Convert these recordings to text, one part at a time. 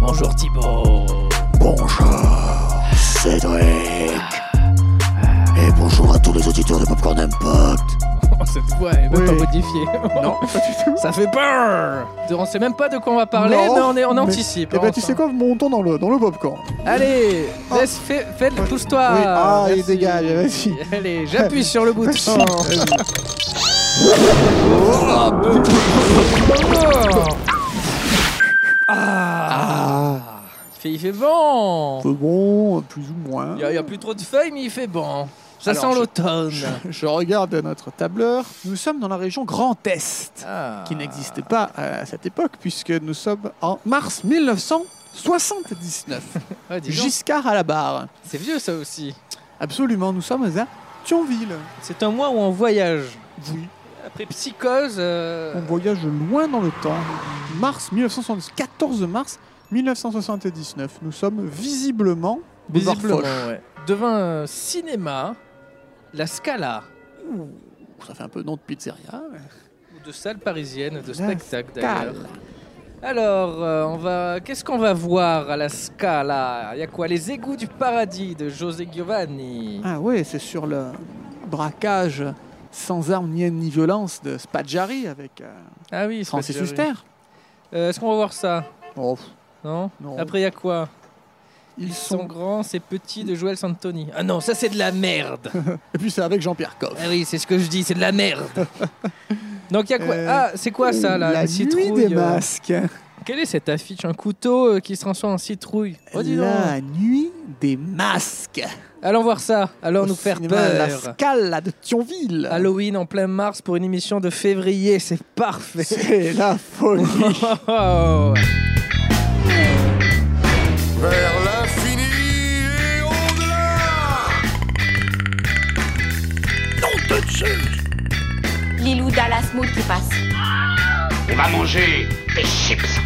Bonjour Thibaut. Bonjour, Cédric. Et bonjour à tous les auditeurs de Popcorn Impact. Cette voix est même Oui. pas modifiée. Non, pas du tout. Ça fait peur On sait même pas de quoi on va parler, Non, mais on, est, on mais- anticipe. Eh ben, hein, tu sais quoi, montons dans le, dans le popcorn. Allez, laisse, fais, fais, pousse-toi. Oui, ah, il dégage, vas-y. Allez, j'appuie sur le bouton. Ah. Il, fait, il fait bon. peu bon, plus ou moins. Il n'y a, plus trop de feuilles, mais il fait bon. Ça Alors, sent l'automne. Je regarde notre tableur. Nous sommes dans la région Grand Est, Ah. qui n'existait pas à cette époque, puisque nous sommes en mars 1979. Ouais, dis donc, Giscard à la barre. C'est vieux ça aussi. Absolument, nous sommes à Thionville. C'est un mois où on voyage. Oui. Après Psychose. euh, On voyage loin dans le temps. Mars 1970, 14 mars 1979. Nous sommes visiblement Visiblement, ouais. Devant un cinéma, la Scala, Ouh, Ça fait un peu nom de pizzeria. mais- ou de salle parisienne de La spectacle d'ailleurs. Alors, euh, on va. Qu'est-ce qu'on va voir à la Scala? Il y a quoi? Les égouts du paradis de José Giovanni. Ah ouais, c'est sur le braquage sans armes ni haine ni violence de Spadjari avec euh, Ah oui, c'est Francis Huster. Euh, Est-ce qu'on va voir ça? Oh, Non, Non. Après, il y a quoi? Ils Ils sont sont. grands, c'est petit de Joël Santoni. Ah non, ça c'est de la merde. Et puis c'est avec Jean-Pierre Coff. ah oui, c'est ce que je dis, c'est de la merde. Donc il y a quoi? Euh, Ah, c'est quoi ça là La une nuit citrouille, des euh, masques. Quelle est cette affiche? Un couteau euh, qui se transforme en citrouille? Oh, dis donc. la nuit des masques. Allons voir ça. Allons Au nous faire cinéma peur. La Scala de Thionville. Halloween en plein mars pour une émission de février, c'est parfait. C'est la folie. Oh. Vers l'infini et au-delà. Lilou Dallas Mood qui passe. On va manger des chips.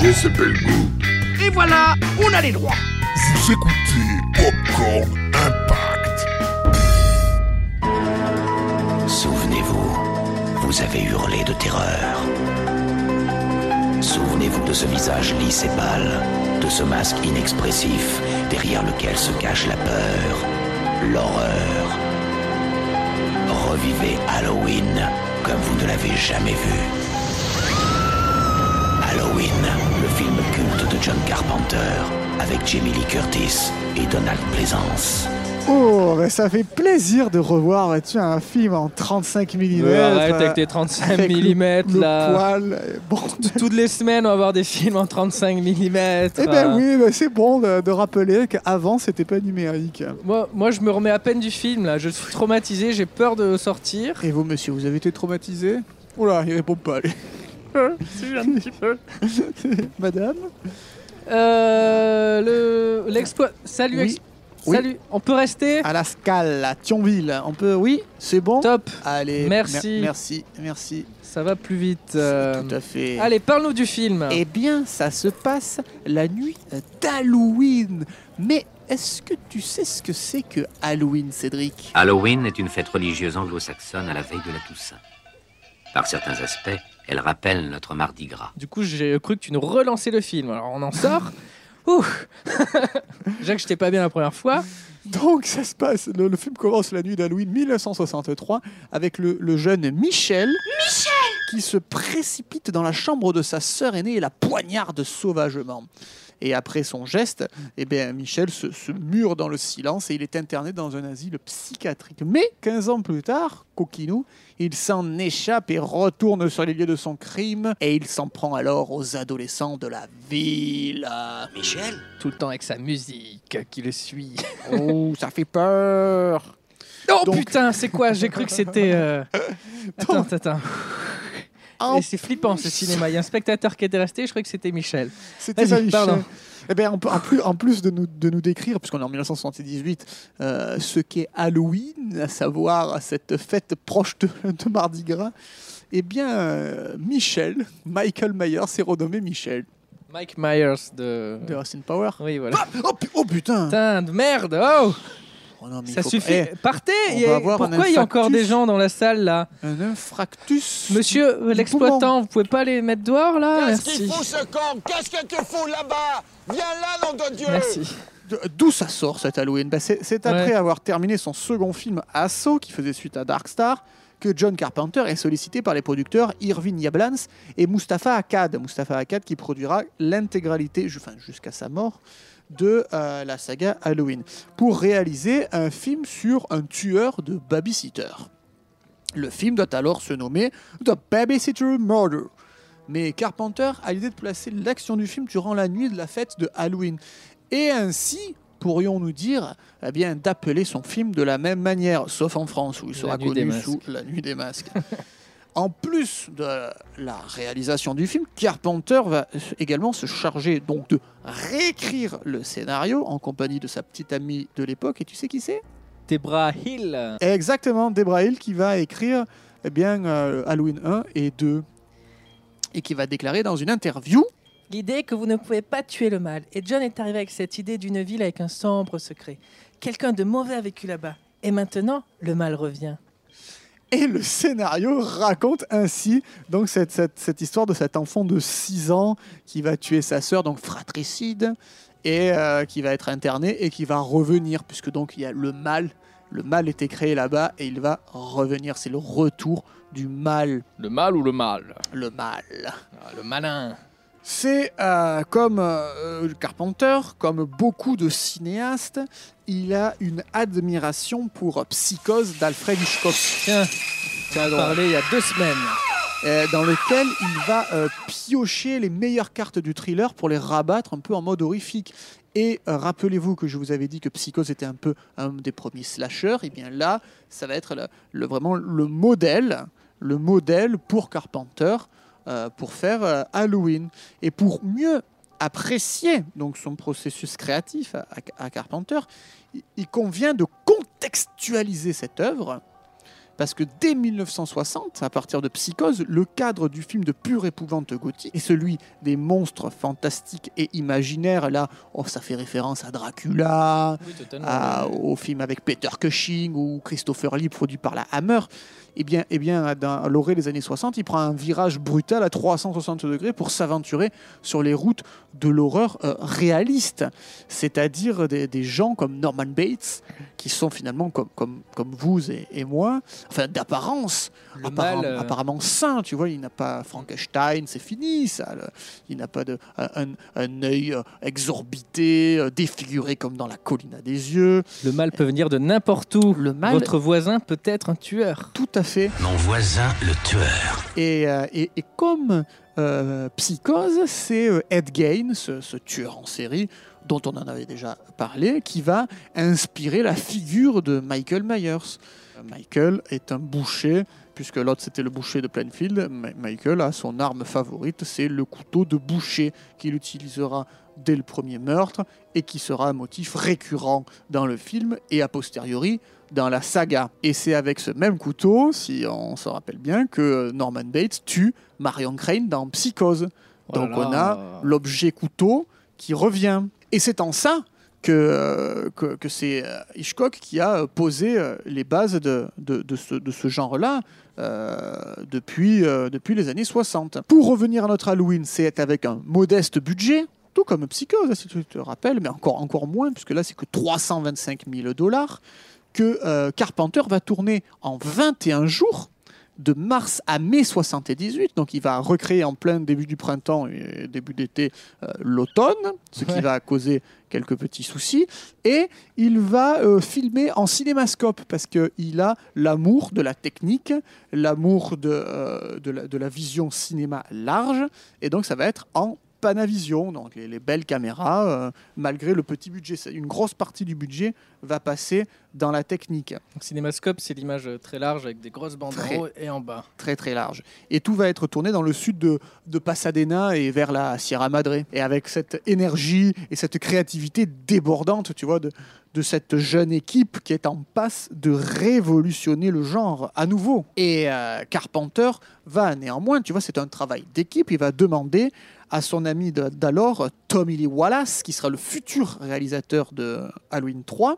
J'ai ce bel goût. Et voilà, on a les droits. Vous écoutez Popcorn Impact. Souvenez-vous, vous avez hurlé de terreur. Souvenez-vous de ce visage lisse et pâle, de ce masque inexpressif derrière lequel se cache la peur, l'horreur. Revivez Halloween comme vous ne l'avez jamais vu. Le film culte de John Carpenter, avec Jamie Lee Curtis et Donald Pleasance. Oh, mais ça fait plaisir de revoir tu sais, un film en 35 mm. Ouais, arrête avec tes 35 avec le- mm le là. poil. Bon, Toutes les semaines, on va avoir des films en 35 mm. eh ben oui, c'est bon de, de rappeler qu'avant c'était pas numérique. Moi, moi, je me remets à peine du film là. Je suis traumatisé, j'ai peur de sortir. Et vous, monsieur, vous avez été traumatisé? Oula, il répond pas. lui. Si, un petit peu. Madame Euh, le l'exploit. Salut. Oui. ex- Oui. Salut. On peut rester À la Scala, à Thionville. On peut, oui, c'est bon Top. Allez, Merci. mer- merci, merci. Ça va plus vite. euh. Tout à fait. Allez, parle-nous du film. Eh bien, ça se passe la nuit d'Halloween. Mais est-ce que tu sais ce que c'est que Halloween, Cédric? Halloween est une fête religieuse anglo-saxonne à la veille de la Toussaint. Par certains aspects, elle rappelle notre mardi gras. Du coup, j'ai cru que tu nous relançais le film. Alors, on en sort. Ouh. Déjà que j'étais pas bien la première fois. Donc, ça se passe. Le, le film commence la nuit d'Halloween 1963 avec le, le jeune Michel. Qui se précipite dans la chambre de sa sœur aînée et la poignarde sauvagement. Et après son geste, eh bien, Michel se, se mure dans le silence et il est interné dans un asile psychiatrique. Mais 15 ans plus tard, Coquinou, il s'en échappe et retourne sur les lieux de son crime et il s'en prend alors aux adolescents de la ville. Michel Tout le temps avec sa musique qui le suit. Oh, ça fait peur Oh Donc- putain, c'est quoi? J'ai cru que c'était. euh, Attends, attends. En c'est flippant ce cinéma. Il y a un spectateur qui était resté, je crois que c'était Michel. C'était pas Michel. pardon. Eh bien, en, plus, en plus de nous, de nous décrire, puisqu'on est en 1978, euh, ce qu'est Halloween, à savoir cette fête proche de, de Mardi Gras, eh bien, euh, Michel, Michael Myers, s'est renommé Michel Mike Myers de. de Austin Power. Oui, voilà. Oh, pu- oh, putain Putain de merde Oh Oh non, mais il Ça faut- suffit. Eh, Partez y a- Pourquoi il y a encore des gens dans la salle là un infractus. Monsieur euh, l'exploitant, vous pouvez pas les mettre dehors là Qu'est-ce qu'il fout ce con? Qu'est-ce que tu fous là-bas? Viens là, nom de Dieu Merci. D'où ça sort cet Halloween? Ben, C'est après Ouais. avoir terminé son second film Assaut, qui faisait suite à Dark Star, que John Carpenter est sollicité par les producteurs Irvin Yablans et Mustapha Akkad. Mustapha Akkad qui produira l'intégralité, enfin jusqu'à sa mort, de euh, la saga Halloween, pour réaliser un film sur un tueur de babysitter. Le film doit alors se nommer The Babysitter Murder. Mais Carpenter a l'idée de placer l'action du film durant la nuit de la fête de Halloween. Et ainsi, pourrions-nous dire, eh bien, d'appeler son film de la même manière, sauf en France, où il sera connu sous La Nuit des Masques. en plus de la réalisation du film, Carpenter va également se charger donc de réécrire le scénario en compagnie de sa petite amie de l'époque. Et tu sais qui c'est? Debra Hill. Exactement, Debra Hill qui va écrire eh bien, euh, Halloween 1 et 2 et qui va déclarer dans une interview L'idée que vous ne pouvez pas tuer le mal. Et John est arrivé avec cette idée d'une ville avec un sombre secret. Quelqu'un de mauvais a vécu là-bas. Et maintenant, le mal revient. Et le scénario raconte ainsi donc cette, cette, cette histoire de cet enfant de 6 ans qui va tuer sa sœur, donc fratricide, et euh, qui va être interné et qui va revenir, puisque donc il y a le mal. Le mal était créé là-bas et il va revenir. C'est le retour du mal. Le mal ou le mal? Le mal. Le malin. C'est euh, comme euh, Carpenter, comme beaucoup de cinéastes, il a une admiration pour Psychose d'Alfred Hitchcock. Tiens, on donc. parlait il y a deux semaines. euh, dans lequel il va euh, piocher les meilleures cartes du thriller pour les rabattre un peu en mode horrifique. Et euh, rappelez-vous que je vous avais dit que Psychose était un peu un des premiers slashers. Et bien là, ça va être le, le- vraiment le modèle, le modèle pour Carpenter euh, pour faire euh, Halloween. Et pour mieux apprécier donc son processus créatif à, Carpenter, il- il convient de contextualiser cette œuvre parce que dès 1960, à partir de Psychose, le cadre du film de pure épouvante gothique est celui des monstres fantastiques et imaginaires. Là, oh, ça fait référence à Dracula, Oui, totalement. à- au film avec Peter Cushing ou Christopher Lee produit par la Hammer. Eh bien, eh bien dans l'orée des années 60, il prend un virage brutal à 360 degrés pour s'aventurer sur les routes de l'horreur euh, réaliste, c'est-à-dire des, des gens comme Norman Bates, qui sont finalement comme, comme, comme vous et, et moi, enfin d'apparence, Le apparemment, euh, apparemment sain, tu vois, il n'a pas Frankenstein, c'est fini ça, le- il n'a pas de, un, un œil euh, exorbité, euh, défiguré comme dans la colline à des yeux, Le mal peut venir de n'importe où. le mal, Votre voisin peut être un tueur. tout à fait, Mon voisin, le tueur. Et, euh, et- et comme euh, Psychose, c'est euh, Ed Gein, ce, ce tueur en série dont on en avait déjà parlé, qui va inspirer la figure de Michael Myers. Michael est un boucher, puisque l'autre c'était le boucher de Plainfield. Michael a son arme favorite, c'est le couteau de boucher qu'il utilisera dès le premier meurtre et qui sera un motif récurrent dans le film et a posteriori dans la saga. Et c'est avec ce même couteau, si on se rappelle bien, que Norman Bates tue Marion Crane dans Psychose. Donc on a l'objet couteau qui revient. Et c'est en ça que, euh, que, que c'est euh, Hitchcock qui a euh, posé les bases de, de, de ce, de ce genre-là depuis, depuis les années 60. Pour revenir à notre Halloween, c'est avec un modeste budget, tout comme Psychose, si tu te rappelles, mais encore, encore moins, puisque là c'est que 325 000 dollars, que Carpenter va tourner en 21 jours de mars à mai 78, donc il va recréer en plein début du printemps et début d'été euh, l'automne, ce qui Ouais. va causer quelques petits soucis, et il va euh, filmer en cinémascope parce qu'il a l'amour de la technique, l'amour de, euh, de, la, de la vision cinéma large, et donc ça va être en Panavision, donc les, les belles caméras, euh, malgré le petit budget. Une grosse partie du budget va passer dans la technique. Donc, cinémascope, c'est l'image euh, très large avec des grosses bandes Très. en haut et en bas. très très large. Et tout va être tourné dans le sud de, de Pasadena et vers la Sierra Madre. Et avec cette énergie et cette créativité débordante, tu vois, de, de cette jeune équipe qui est en passe de révolutionner le genre à nouveau. Et euh, Carpenter va néanmoins, tu vois, c'est un travail d'équipe, il va demander à son ami d'alors, Tommy Lee Wallace, qui sera le futur réalisateur de Halloween 3,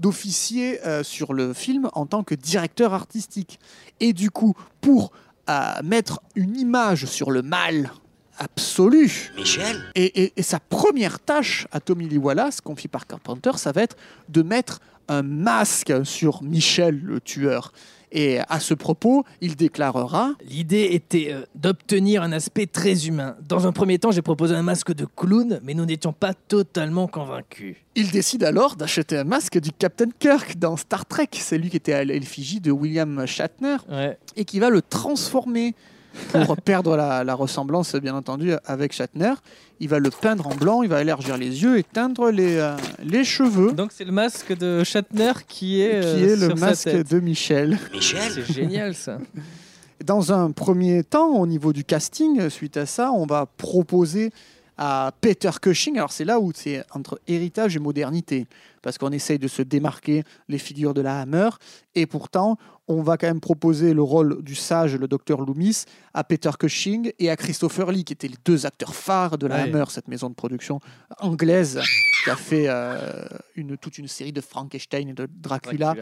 d'officier euh, sur le film en tant que directeur artistique. Et du coup, pour euh, mettre une image sur le mal absolu, Michel et, et- et sa première tâche à Tommy Lee Wallace, confiée par Carpenter, ça va être de mettre un masque sur Michel, le tueur. Et à ce propos, il déclarera L'idée était euh, d'obtenir un aspect très humain. Dans un premier temps, j'ai proposé un masque de clown, mais nous n'étions pas totalement convaincus. Il décide alors d'acheter un masque du Captain Kirk dans Star Trek. C'est lui qui était à l'effigie de William Shatner Ouais. et qui va le transformer pour perdre la, la ressemblance, bien entendu, avec Shatner. Il va le peindre en blanc, il va élargir les yeux et teindre les, euh, les cheveux, Donc c'est le masque de Shatner qui est, euh, qui est le sa masque tête. de Michel. Michel C'est génial ça. Dans un premier temps, au niveau du casting, suite à ça, on va proposer à Peter Cushing, alors c'est là où c'est entre héritage et modernité, parce qu'on essaye de se démarquer les figures de la Hammer, et pourtant, on va quand même proposer le rôle du sage, le docteur Loomis, à Peter Cushing et à Christopher Lee, qui étaient les deux acteurs phares de la Ouais. Hammer, cette maison de production anglaise, qui a fait euh, une, toute une série de Frankenstein et de Dracula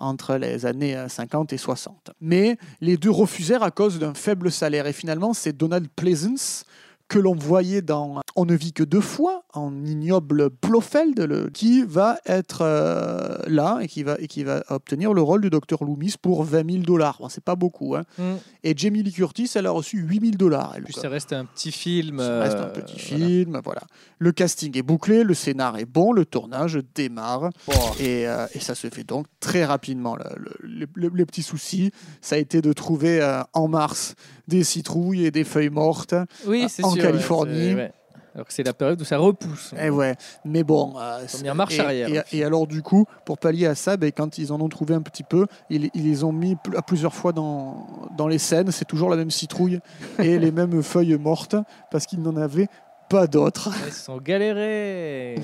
entre les années euh, 50 et 60. Mais les deux refusèrent à cause d'un faible salaire. Et finalement, c'est Donald Pleasance que l'on voyait dans On ne vit que deux fois, en ignoble Blofeld, le- qui va être euh, là et qui va, et qui va obtenir le rôle du docteur Loomis pour 20 000 dollars. Bon, c'est pas beaucoup. Hein. Mm. Et Jamie Lee Curtis, elle a reçu 8 000 dollars. Puis ça reste un petit film. Ça reste un euh, petit voilà. film, voilà. Le casting est bouclé, le scénar est bon, le tournage démarre. Et, euh, et ça se fait donc très rapidement. Le, le- le- petit souci, ça a été de trouver en mars des citrouilles et des feuilles mortes. Oui, en sûr, Californie. ouais. Alors que c'est la période où ça repousse. Et ouais, mais bon. euh, Première marche et, arrière. Et, et alors, du coup, pour pallier à ça, ben, quand ils en ont trouvé un petit peu, ils, ils les ont mis pl- à plusieurs fois dans, dans les scènes. C'est toujours la même citrouille et les mêmes feuilles mortes parce qu'ils n'en avaient pas d'autres. Ils se sont galérés.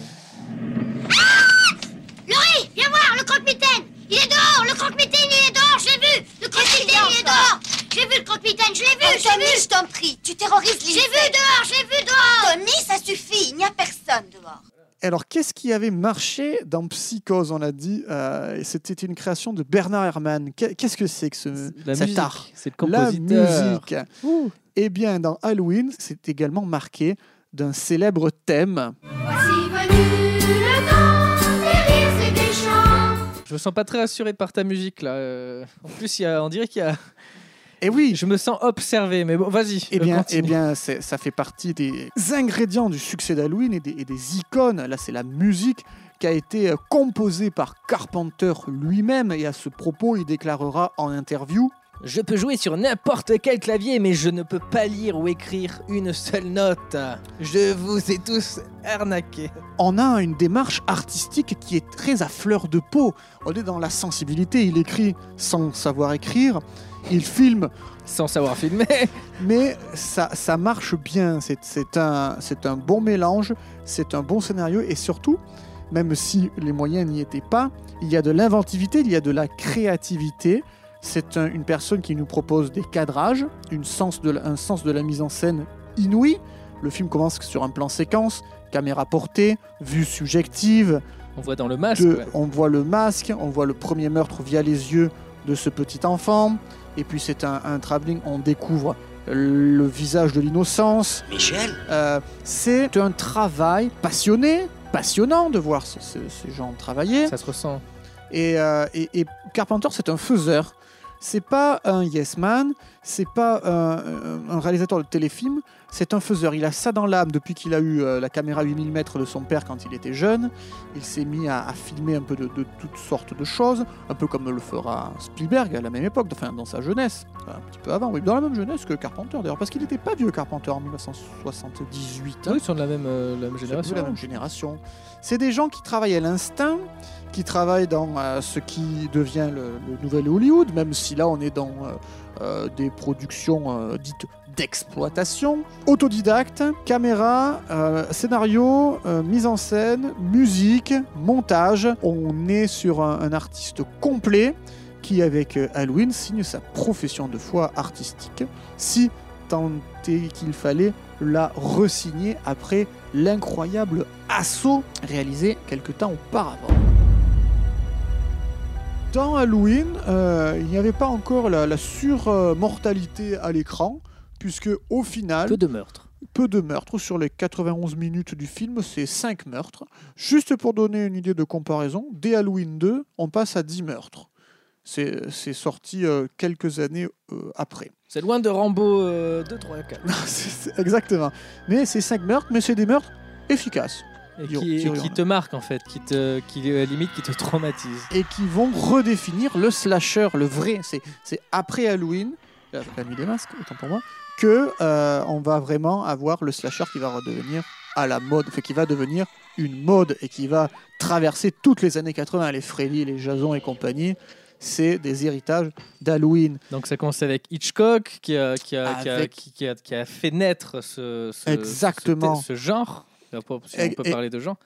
Viens voir, le croque-mitaine Il est dehors, le croque-mitaine, il est dehors, je l'ai vu Le croque-mitaine, il est dehors J'ai vu le croque-mitaine, je l'ai vu, Oh, Tommy, vu je t'en prie, tu terrorises les J'ai vu dehors, j'ai vu dehors Tommy, ça suffit, il n'y a personne dehors. Alors, qu'est-ce qui avait marché dans Psychose On l'a dit, euh, c'était une création de Bernard Herrmann. Qu'est- Qu'est-ce que c'est que ce, La cet musique, art c'est le La compositeur. musique. Eh bien, dans Halloween, c'est également marqué d'un célèbre thème. Voici venu le temps des rires et des chants Je me sens pas très rassuré par ta musique là. euh. En plus, il y a, on dirait qu'il y a. Et oui, Je me sens observé, mais bon, vas-y. Eh bien, continue. eh bien ça fait partie des ingrédients du succès d'Halloween et des, et des icônes. Là, c'est la musique qui a été euh, composée par Carpenter lui-même. Et à ce propos, il déclarera en interview Je peux jouer sur n'importe quel clavier, mais je ne peux pas lire ou écrire une seule note. Je vous ai tous arnaqués. On a une démarche artistique qui est très à fleur de peau. On est dans la sensibilité. Il écrit sans savoir écrire. Il filme Sans savoir filmer. mais ça, ça marche bien. C'est- un, un bon mélange, c'est un bon scénario et surtout, même si les moyens n'y étaient pas, il y a de l'inventivité, il y a de la créativité. C'est un- une personne qui nous propose des cadrages, une sens de un sens de la mise en scène inouï. Le film commence sur un plan séquence, caméra portée, vue subjective, On voit dans le masque. de- ouais. on voit le masque, on voit le premier meurtre via les yeux de ce petit enfant. Et puis c'est un, un travelling, on découvre le visage de l'innocence. Michel Euh, c'est un travail passionné, passionnant de voir ce- ce- ces gens travailler. Ça se ressent. Et, euh, et- et Carpenter, c'est un faiseur. C'est pas un yes man, c'est pas un, un réalisateur de téléfilm, c'est un faiseur. Il a ça dans l'âme depuis qu'il a eu euh, la caméra 8 mm de son père quand il était jeune. Il s'est mis à, à filmer un peu de, de toutes sortes de choses, un peu comme le fera Spielberg à la même époque, enfin dans sa jeunesse, un petit peu avant, oui, dans la même jeunesse que Carpenter d'ailleurs, parce qu'il n'était pas vieux Carpenter en 1978. hein. Oui, ils sont de la même, euh, la même génération. la même génération. C'est des gens qui travaillent à l'instinct, qui travaillent dans euh, ce qui devient le, le nouvel Hollywood, même si là on est dans euh, des productions dites d'exploitation. Autodidacte, caméra, euh, scénario, euh, mise en scène, musique, montage. On est sur un, artiste complet qui, avec euh, Halloween, signe sa profession de foi artistique. Si tant est qu'il fallait la resigner après l'incroyable assaut réalisé quelque temps auparavant. Dans Halloween, il n'y avait pas encore la surmortalité à l'écran, puisque au final, Peu de meurtres. peu de meurtres sur les 91 minutes du film, c'est 5 meurtres. Juste pour donner une idée de comparaison, dès Halloween 2, on passe à 10 meurtres. C'est c'est sorti euh, quelques années euh, après. C'est loin de Rambo euh, 2, 3, 4. C'est- c'est- Exactement. Mais c'est 5 meurtres, mais c'est des meurtres efficaces. Et qui, et te marquent en fait, qui te, qui euh, limite qui te traumatisent. et qui vont redéfinir le slasher, le vrai. C'est, c'est après Halloween, la nuit des masques, autant pour moi, que euh, on va vraiment avoir le slasher qui va redevenir à la mode, enfin, qui va devenir une mode et qui va traverser toutes les années 80, les Freddy, les Jason et compagnie. C'est des héritages d'Halloween. Donc ça commence avec Hitchcock qui a, qui a, qui a, Avec- qui- qui a- qui a fait naître ce, ce- Exactement. ce, ce genre. Si on peut et- parler de genre.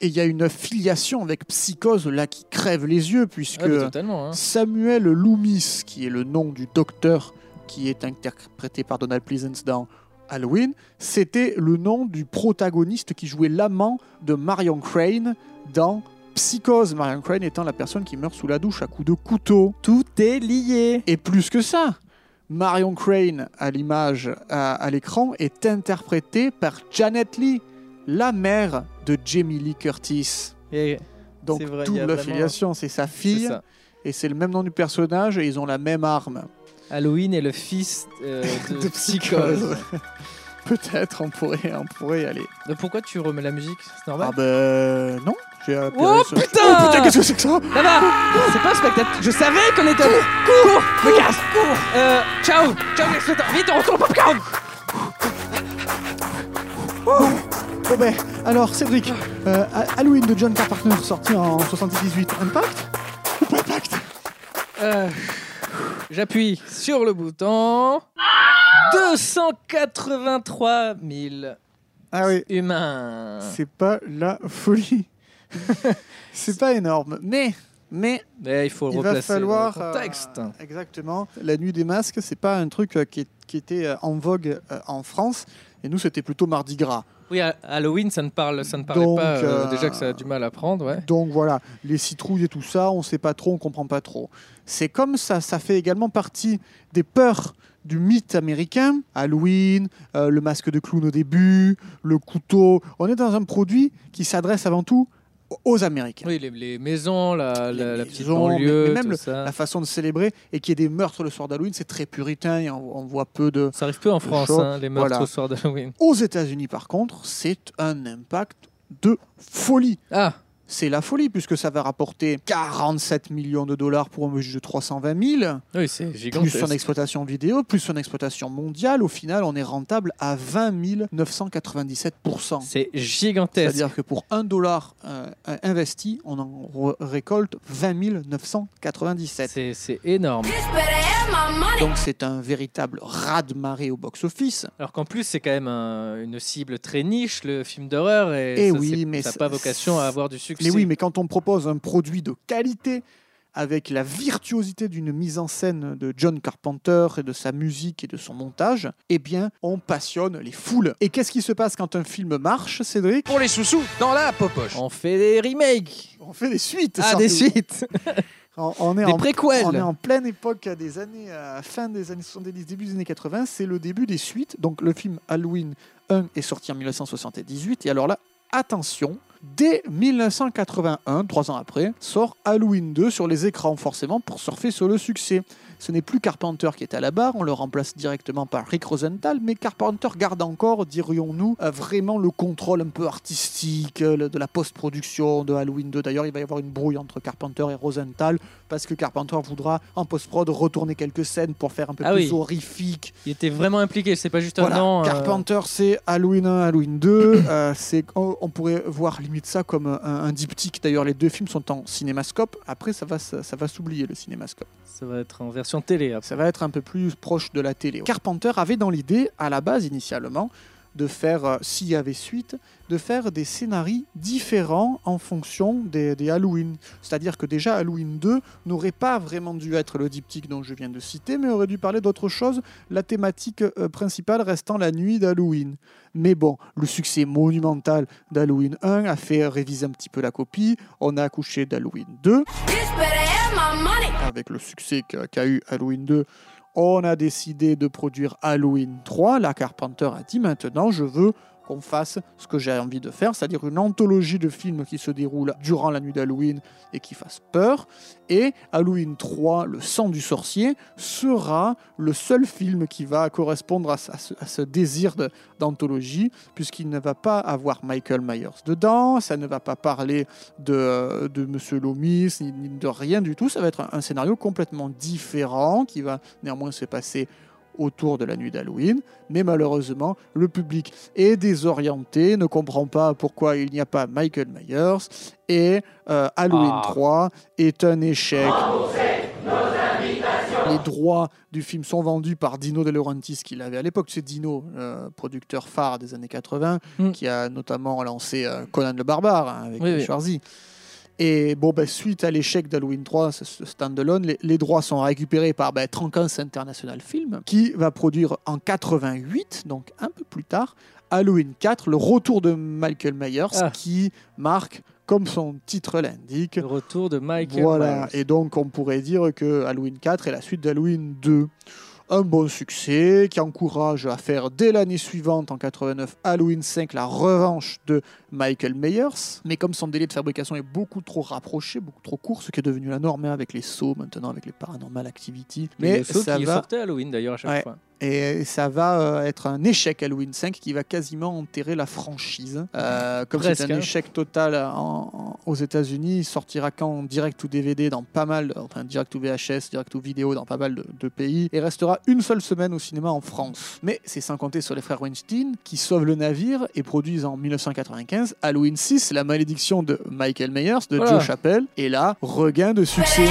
Et il y a une filiation avec Psychose là qui crève les yeux puisque Ah, hein. Samuel Loomis, qui est le nom du docteur qui est interprété par Donald Pleasance dans Halloween, c'était le nom du protagoniste qui jouait l'amant de Marion Crane dans Psychose. Marion Crane étant la personne qui meurt sous la douche à coups de couteau. Tout est lié. Et plus que ça, Marion Crane, à l'image à, à l'écran, est interprétée par Janet Lee, la mère de Jamie Lee Curtis. Et Donc vrai, double affiliation, c'est sa fille. Et c'est le même nom du personnage et ils ont la même arme. Halloween est le fils euh, de, De Psychose. Peut-être on pourrait, on pourrait y aller. Donc pourquoi tu remets la musique C'est normal Ah ben non. J'ai Oh, ce- putain Oh putain, qu'est-ce que c'est que ça Là-bas C'est pas un spectacle. Je savais qu'on était. Cours Cours Me casse Cours euh, Ciao Ciao les spectateurs. Vite, on retourne au popcorn Bon ben, alors Cédric, euh, Halloween de John Carpenter sorti en 78, Impact Ou pas Impact Euh, J'appuie sur le bouton. 283 000 Ah oui, humains. c'est pas la folie. c'est pas énorme, mais mais Mais il faut il va replacer falloir dans le contexte. euh, exactement. La nuit des masques, c'est pas un truc euh, qui, était en vogue en France et nous c'était plutôt Mardi Gras. Oui, à- Halloween, ça ne parle, ça ne parlait Donc, pas. euh, euh, déjà que ça a du mal à prendre, ouais. Donc voilà, les citrouilles et tout ça, on sait pas trop, on comprend pas trop. C'est comme ça, ça fait également partie des peurs du mythe américain. Halloween, euh, le masque de clown au début, le couteau. On est dans un produit qui s'adresse avant tout aux Américains. Oui, les, les maisons, la, Les la, la petite mais- banlieue, mais même le-. La façon de célébrer et qu'il y ait des meurtres le soir d'Halloween, c'est très puritain et on, on voit peu de. Ça arrive peu en France, hein, les meurtres Voilà. au soir d'Halloween. Aux États-Unis, par contre, c'est un impact de folie. Ah, C'est la folie puisque ça va rapporter 47 millions de dollars pour un budget de 320 000. oui, c'est plus gigantesque. son exploitation vidéo, plus son exploitation mondiale, au final, on est rentable à 20 997%. C'est gigantesque. C'est-à-dire que pour 1 dollar euh, investi, on en récolte 20 997. C'est énorme. Donc c'est un véritable raz-de-marée au box-office. Alors qu'en plus, c'est quand même un- une cible très niche, le film d'horreur, et, Eh ça, oui, mais ça n'a pas vocation à avoir du succès. Mais oui, mais quand on propose un produit de qualité, avec la virtuosité d'une mise en scène de John Carpenter et de sa musique et de son montage, eh bien, on passionne les foules. Et qu'est-ce qui se passe quand un film marche, Cédric? Pour les sous-sous, dans la popoche. On fait des remakes. On fait des suites. Ah, des suites. On, on est Des en, préquels. on est en pleine époque des années, fin des années 70, début des années 80. C'est le début des suites. Donc le film Halloween 1 est sorti en 1978. Et alors là, attention, dès 1981, trois ans après, sort Halloween 2 sur les écrans, forcément, pour surfer sur le succès. Ce n'est plus Carpenter qui est à la barre, on le remplace directement par Rick Rosenthal, mais Carpenter garde encore, dirions-nous, euh, vraiment le contrôle un peu artistique euh, de la post-production de Halloween 2. D'ailleurs, il va y avoir une brouille entre Carpenter et Rosenthal, parce que Carpenter voudra, en post-prod, retourner quelques scènes pour faire un peu Ah plus oui. horrifique. Il était vraiment impliqué, c'est pas juste un Voilà, nom. euh, Carpenter, c'est Halloween 1, Halloween 2. euh, c'est, on, on pourrait voir limite ça comme un, un diptyque. D'ailleurs, les deux films sont en cinémascope. Après, ça va, ça, ça va s'oublier, le cinémascope. Ça va être en version télé. après. Ça va être un peu plus proche de la télé. Carpenter avait dans l'idée, à la base initialement, de faire, euh, s'il y avait suite, de faire des scénarios différents en fonction des, des Halloween. C'est-à-dire que déjà Halloween 2 n'aurait pas vraiment dû être le diptyque dont je viens de citer, mais aurait dû parler d'autre chose, la thématique euh, principale restant la nuit d'Halloween. Mais bon, le succès monumental d'Halloween 1 a fait réviser un petit peu la copie, on a accouché d'Halloween 2. Avec le succès qu'a eu Halloween 2, on a décidé de produire Halloween 3. La Carpenter a dit maintenant, je veux qu'on fasse ce que j'ai envie de faire, c'est-à-dire une anthologie de films qui se déroulent durant la nuit d'Halloween et qui fassent peur. Et Halloween 3, Le sang du sorcier, sera le seul film qui va correspondre à, ce- désir d'anthologie, puisqu'il ne va pas avoir Michael Myers dedans, ça ne va pas parler de, de Monsieur Loomis, ni, de rien du tout. Ça va être un scénario complètement différent qui va néanmoins se passer autour de la nuit d'Halloween, mais malheureusement, le public est désorienté, ne comprend pas pourquoi il n'y a pas Michael Myers, et euh, Halloween Ah. 3 est un échec. Les droits du film sont vendus par Dino De Laurentiis, qu'il avait à l'époque. C'est Dino, euh, producteur phare des années 80, Mm. qui a notamment lancé euh, Conan le Barbare hein, avec Oui, oui. Et bon, ben, suite à l'échec d'Halloween 3, ce, standalone, les, les droits sont récupérés par ben, International Film, qui va produire en 88, donc un peu plus tard, Halloween 4, le retour de Michael Myers, Ah. qui marque, comme son titre l'indique, Le retour de Michael voilà, Myers. et donc on pourrait dire que Halloween 4 est la suite d'Halloween 2. Un bon succès qui encourage à faire dès l'année suivante, en 89, Halloween 5, la revanche de Michael Myers. Mais comme son délai de fabrication est beaucoup trop rapproché, beaucoup trop court, ce qui est devenu la norme hein, avec les sauts maintenant, avec les Paranormal Activity. Mais Mais sauf ça qu'il va, sortait Halloween d'ailleurs à chaque Ouais. fois. Et ça va euh, être un échec Halloween 5 qui va quasiment enterrer la franchise. Euh, comme c'est un hein. échec total en- en- aux États-Unis, il sortira qu'en direct ou DVD dans pas mal, enfin direct ou VHS, direct ou vidéo dans pas mal de, de pays, et restera une seule semaine au cinéma en France. Mais c'est sans compter sur les frères Weinstein qui sauvent le navire et produisent en 1995 Halloween 6, la malédiction de Michael Myers de Voilà. Joe Chappelle, et là regain de succès.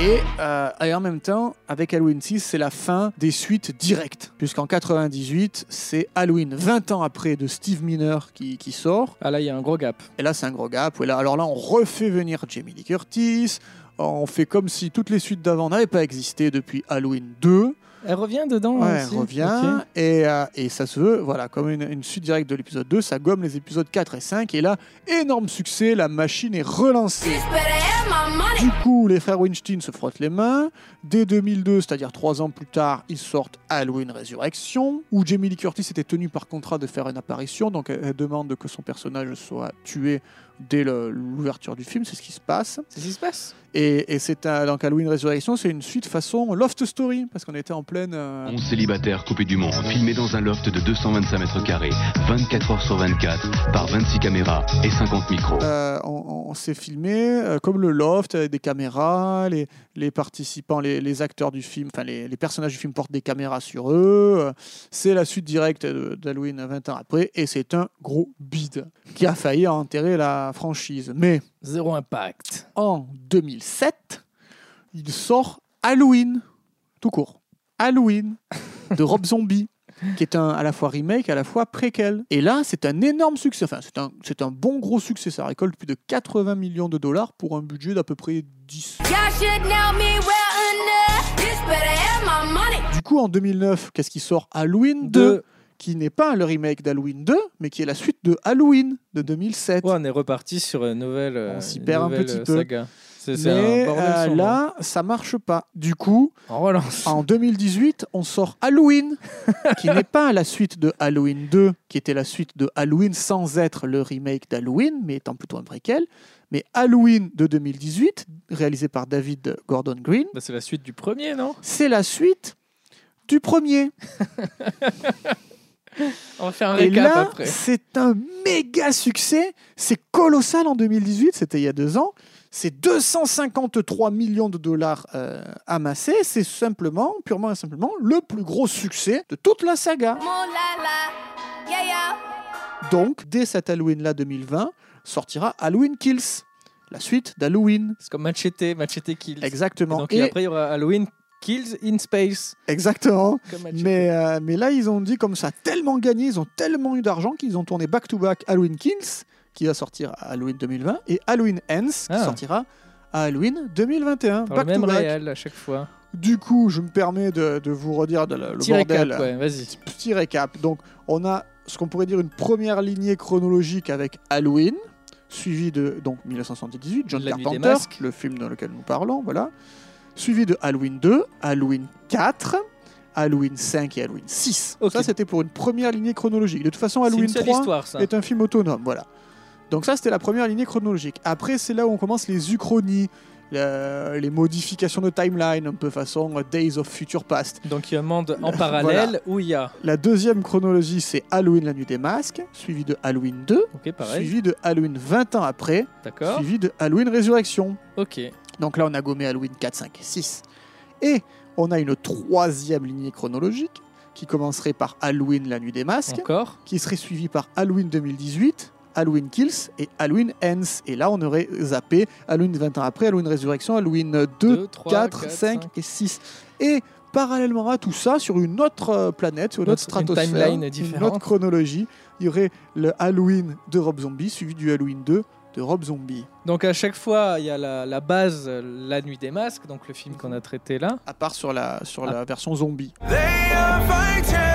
Et, euh, et en même temps, avec Halloween 6, c'est la fin des suites directes. Puisqu'en 98, c'est Halloween 20 ans après de Steve Miner qui, qui sort. Ah là, il y a un gros gap. Et là, c'est un gros gap. Et là, alors là, on refait venir Jamie Lee Curtis. On fait comme si toutes les suites d'avant n'avaient pas existé depuis Halloween 2. Elle revient dedans Ouais, aussi? elle revient. Et, euh, et ça se veut, voilà, comme une, une suite directe de l'épisode 2. Ça gomme les épisodes 4 et 5. Et là, énorme succès. La machine est relancée. Du coup, les frères Weinstein se frottent les mains. Dès 2002, c'est-à-dire trois ans plus tard, ils sortent Halloween Résurrection, où Jamie Lee Curtis était tenue par contrat de faire une apparition, donc elle, elle demande que son personnage soit tué dès l'ouverture du film, c'est ce qui se passe. C'est ce qui se passe. Et, et c'est un- donc Halloween Résurrection, c'est une suite façon Loft Story, parce qu'on était en pleine... euh, 11 célibataires coupés du monde, filmés dans un loft de 225 mètres carrés, 24 heures sur 24, par 26 caméras et 50 micros. Euh, on, on s'est filmé euh, comme le loft, avec des caméras, les, les participants, les, les acteurs du film, enfin les, les personnages du film portent des caméras sur eux. euh, C'est la suite directe d'Halloween 20 ans après, et c'est un gros bide qui a failli enterrer la franchise. Mais Zéro impact. en 2007, il sort Halloween, tout court. Halloween de Rob Zombie, qui est un, à la fois remake, à la fois préquel. Et là, c'est un énorme succès. Enfin, c'est un, c'est un bon gros succès. Ça récolte plus de 80 millions de dollars pour un budget d'à peu près 10. Du coup, en 2009, qu'est-ce qui sort? Halloween 2 Deux. qui n'est pas le remake d'Halloween 2, mais qui est la suite de Halloween de 2007. Ouais, on est reparti sur une nouvelle, euh, On s'y une perd un petit peu. C'est c'est Mais un bordel euh, sombre. là, ça marche pas. Du coup, on relance. En 2018, on sort Halloween, qui n'est pas la suite de Halloween 2, qui était la suite de Halloween sans être le remake d'Halloween, mais étant plutôt un préquel. Mais Halloween de 2018, réalisé par David Gordon Green, Bah, c'est la suite du premier, non? C'est la suite du premier. On va faire un Et récap là, après. c'est un méga succès. C'est colossal en 2018, c'était il y a deux ans. C'est 253 millions de dollars euh, amassés. C'est simplement, purement et simplement, le plus gros succès de toute la saga. Donc, dès cet Halloween-là 2020, sortira Halloween Kills, la suite d'Halloween. C'est comme Machete, Machete Kills. Exactement. Donc Et- après, il y aura Halloween Kills in Space. Exactement. Mais, euh, mais là, ils ont dit comme ça, tellement gagné, ils ont tellement eu d'argent qu'ils ont tourné back-to-back Halloween Kills, qui va sortir à Halloween 2020, et Halloween Ends, qui Ah. sortira à Halloween 2021. Par le même Back-to-back. réel à chaque fois. Du coup, je me permets de, de vous redire de la- le Petit bordel. récap, ouais, vas-y. Petit récap. Donc, on a ce qu'on pourrait dire une première lignée chronologique avec Halloween, suivi de donc 1978, John La Carpenter, le film dans lequel nous parlons, voilà. Suivi de Halloween 2, Halloween 4, Halloween 5 et Halloween 6. Ok. Ça, c'était pour une première lignée chronologique. De toute façon, Halloween seule 3 histoire, ça. est un film autonome, voilà. Donc ça, c'était la première lignée chronologique. Après, c'est là où on commence les uchronies, les modifications de timeline, un peu façon Days of Future Past. Donc il y a un monde en parallèle où il y a. La deuxième chronologie, c'est Halloween, la nuit des masques, suivi de Halloween 2, Ok, pareil. suivi de Halloween 20 ans après, suivi de Halloween Résurrection. Ok. Donc là, on a gommé Halloween 4, 5 et 6. Et on a une troisième lignée chronologique qui commencerait par Halloween, la nuit des masques, Encore. qui serait suivi par Halloween 2018, Halloween Kills et Halloween Ends. Et là, on aurait zappé Halloween 20 ans après, Halloween Résurrection, Halloween 2, Deux, trois, 4, quatre, 5 cinq. et 6. Et parallèlement à tout ça, sur une autre euh, planète, sur une autre Une stratosphère, timeline une différente. autre chronologie, il y aurait le Halloween de Rob Zombie suivi du Halloween 2 de Rob Zombie. Donc à chaque fois, il y a la, la base, euh, La Nuit des Masques, donc le film qu'on a traité là. À part sur la, sur Ah. la version zombie. Et, euh,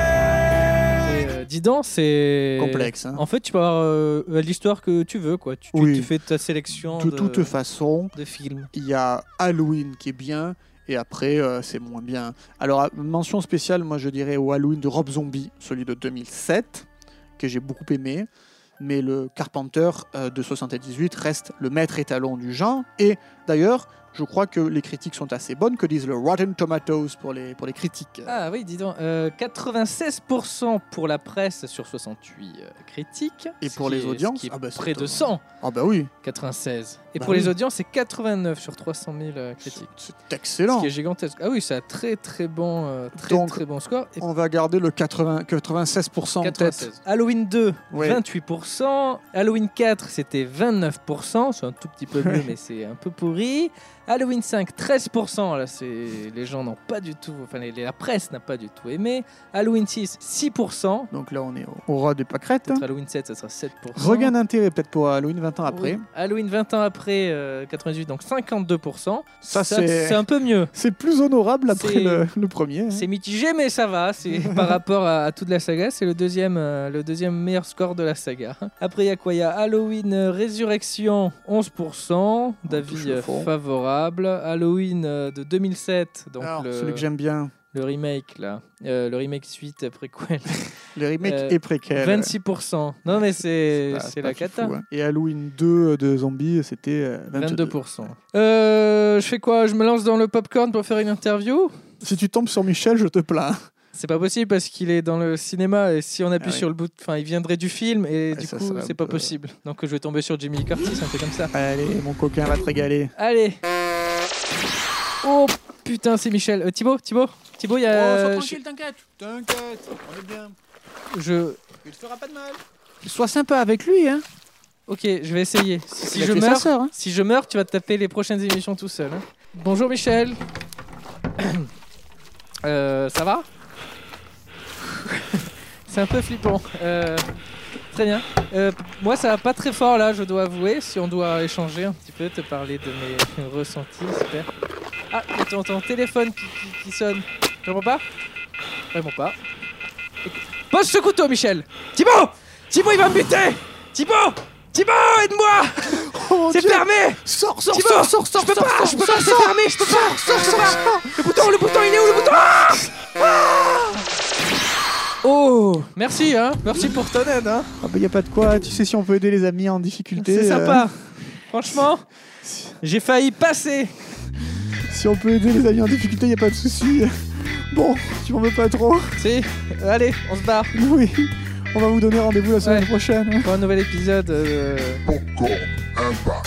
dis donc, c'est Complexe. hein. En fait, tu peux avoir euh, l'histoire que tu veux, quoi. Tu, tu- Oui. tu fais ta sélection De de, toute façon, de films. il y a Halloween qui est bien et après euh, c'est moins bien. Alors mention spéciale, moi je dirais au Halloween de Rob Zombie, celui de 2007 que j'ai beaucoup aimé, mais le Carpenter euh, de 78 reste le maître étalon du genre et d'ailleurs, je crois que les critiques sont assez bonnes que disent le Rotten Tomatoes pour les pour les critiques. Ah oui, dis donc, euh, 96% pour la presse sur 68 euh, critiques. Et ce pour les est- ce audiences qui Ah bah, c'est près de étonnant. 100, Ah bah oui, 96. Et Bah pour oui. les audiences, c'est 89 sur 300 000 euh, critiques. c'est Ce excellent. qui est gigantesque. Ah oui, c'est un très très bon, euh, très Donc, très bon score. Et On va garder le 80 96% en tête. 96. Halloween 2, Ouais. 28%. Halloween 4, c'était 29%. C'est un tout petit peu mieux, mais c'est un peu pourri. Halloween 5, 13%. Là, c'est les gens n'ont pas du tout, enfin les- la presse n'a pas du tout aimé. Halloween 6, 6%. Donc là on est au, au ras des pâquerettes. Peut-être Halloween 7, ça sera 7%. Regain d'intérêt peut-être pour Halloween 20 ans après. Oui. Halloween 20 ans après, euh, 98, donc 52%. Ça, c'est- c'est un peu mieux. C'est plus honorable après le, le premier. hein. C'est mitigé, mais ça va. C'est par rapport à, à toute la saga, c'est le deuxième, euh, le deuxième meilleur score de la saga. Après, il y a quoi? Il y a Halloween euh, Résurrection, 11%, touche d'avis le euh. Halloween euh, de 2007, donc Alors, le, celui que j'aime bien, le remake là, Euh, le remake suite préquel, le remake Euh, et préquel. 26%. Non, mais c'est la cata. hein. Et Halloween 2 de Zombie, c'était euh, 22. 22%. Euh, je fais quoi? Je me lance dans le popcorn pour faire une interview? Si tu tombes sur Michel, je te plains. C'est pas possible parce qu'il est dans le cinéma et si on appuie Ah oui. sur le bout, enfin il viendrait du film et du coup c'est pas peu- possible. Donc je vais tomber sur Jimmy Curtis, un peu comme ça. Allez, mon coquin va te régaler. Allez. Oh putain c'est Michel. Euh, Thibaut, Thibaut, Thibaut, il y a. Oh, t'inquiète. T'inquiète, on est bien. je, Il fera pas de mal. Sois sympa avec lui, hein. Ok, je vais essayer. Si, je meurs, hein. si je meurs, tu vas te taper les prochaines émissions tout seul. hein. Bonjour Michel. Euh, ça va? C'est un peu flippant. Euh, très bien. Euh, moi, ça va pas très fort là, je dois avouer. Si on doit échanger un petit peu, te parler de mes ressentis, super. Ah, il y a ton, ton téléphone qui, qui- qui sonne. Tu réponds pas? Réponds pas. Pose ce couteau, Michel Thibaut Thibaut, il va me buter Thibaut Thibaut, aide-moi Oh, C'est fermé Sors, sors, sors, sors, sors, Je peux sors, pas, sors, je peux sors, pas, c'est sors. fermé, je peux pas peux pas Le bouton, le bouton, il est où le bouton? Ah Ah Oh Merci, hein Merci pour ton aide, hein Ah bah a pas de quoi, tu sais si on peut aider les amis en difficulté. C'est euh, sympa Franchement, j'ai failli passer Si on peut aider les amis en difficulté, il y a pas de souci. Bon, tu m'en veux pas trop? Si, allez, on se barre Oui on va vous donner rendez-vous la semaine prochaine. Hein. Pour un nouvel épisode. Euh... Encore un pas.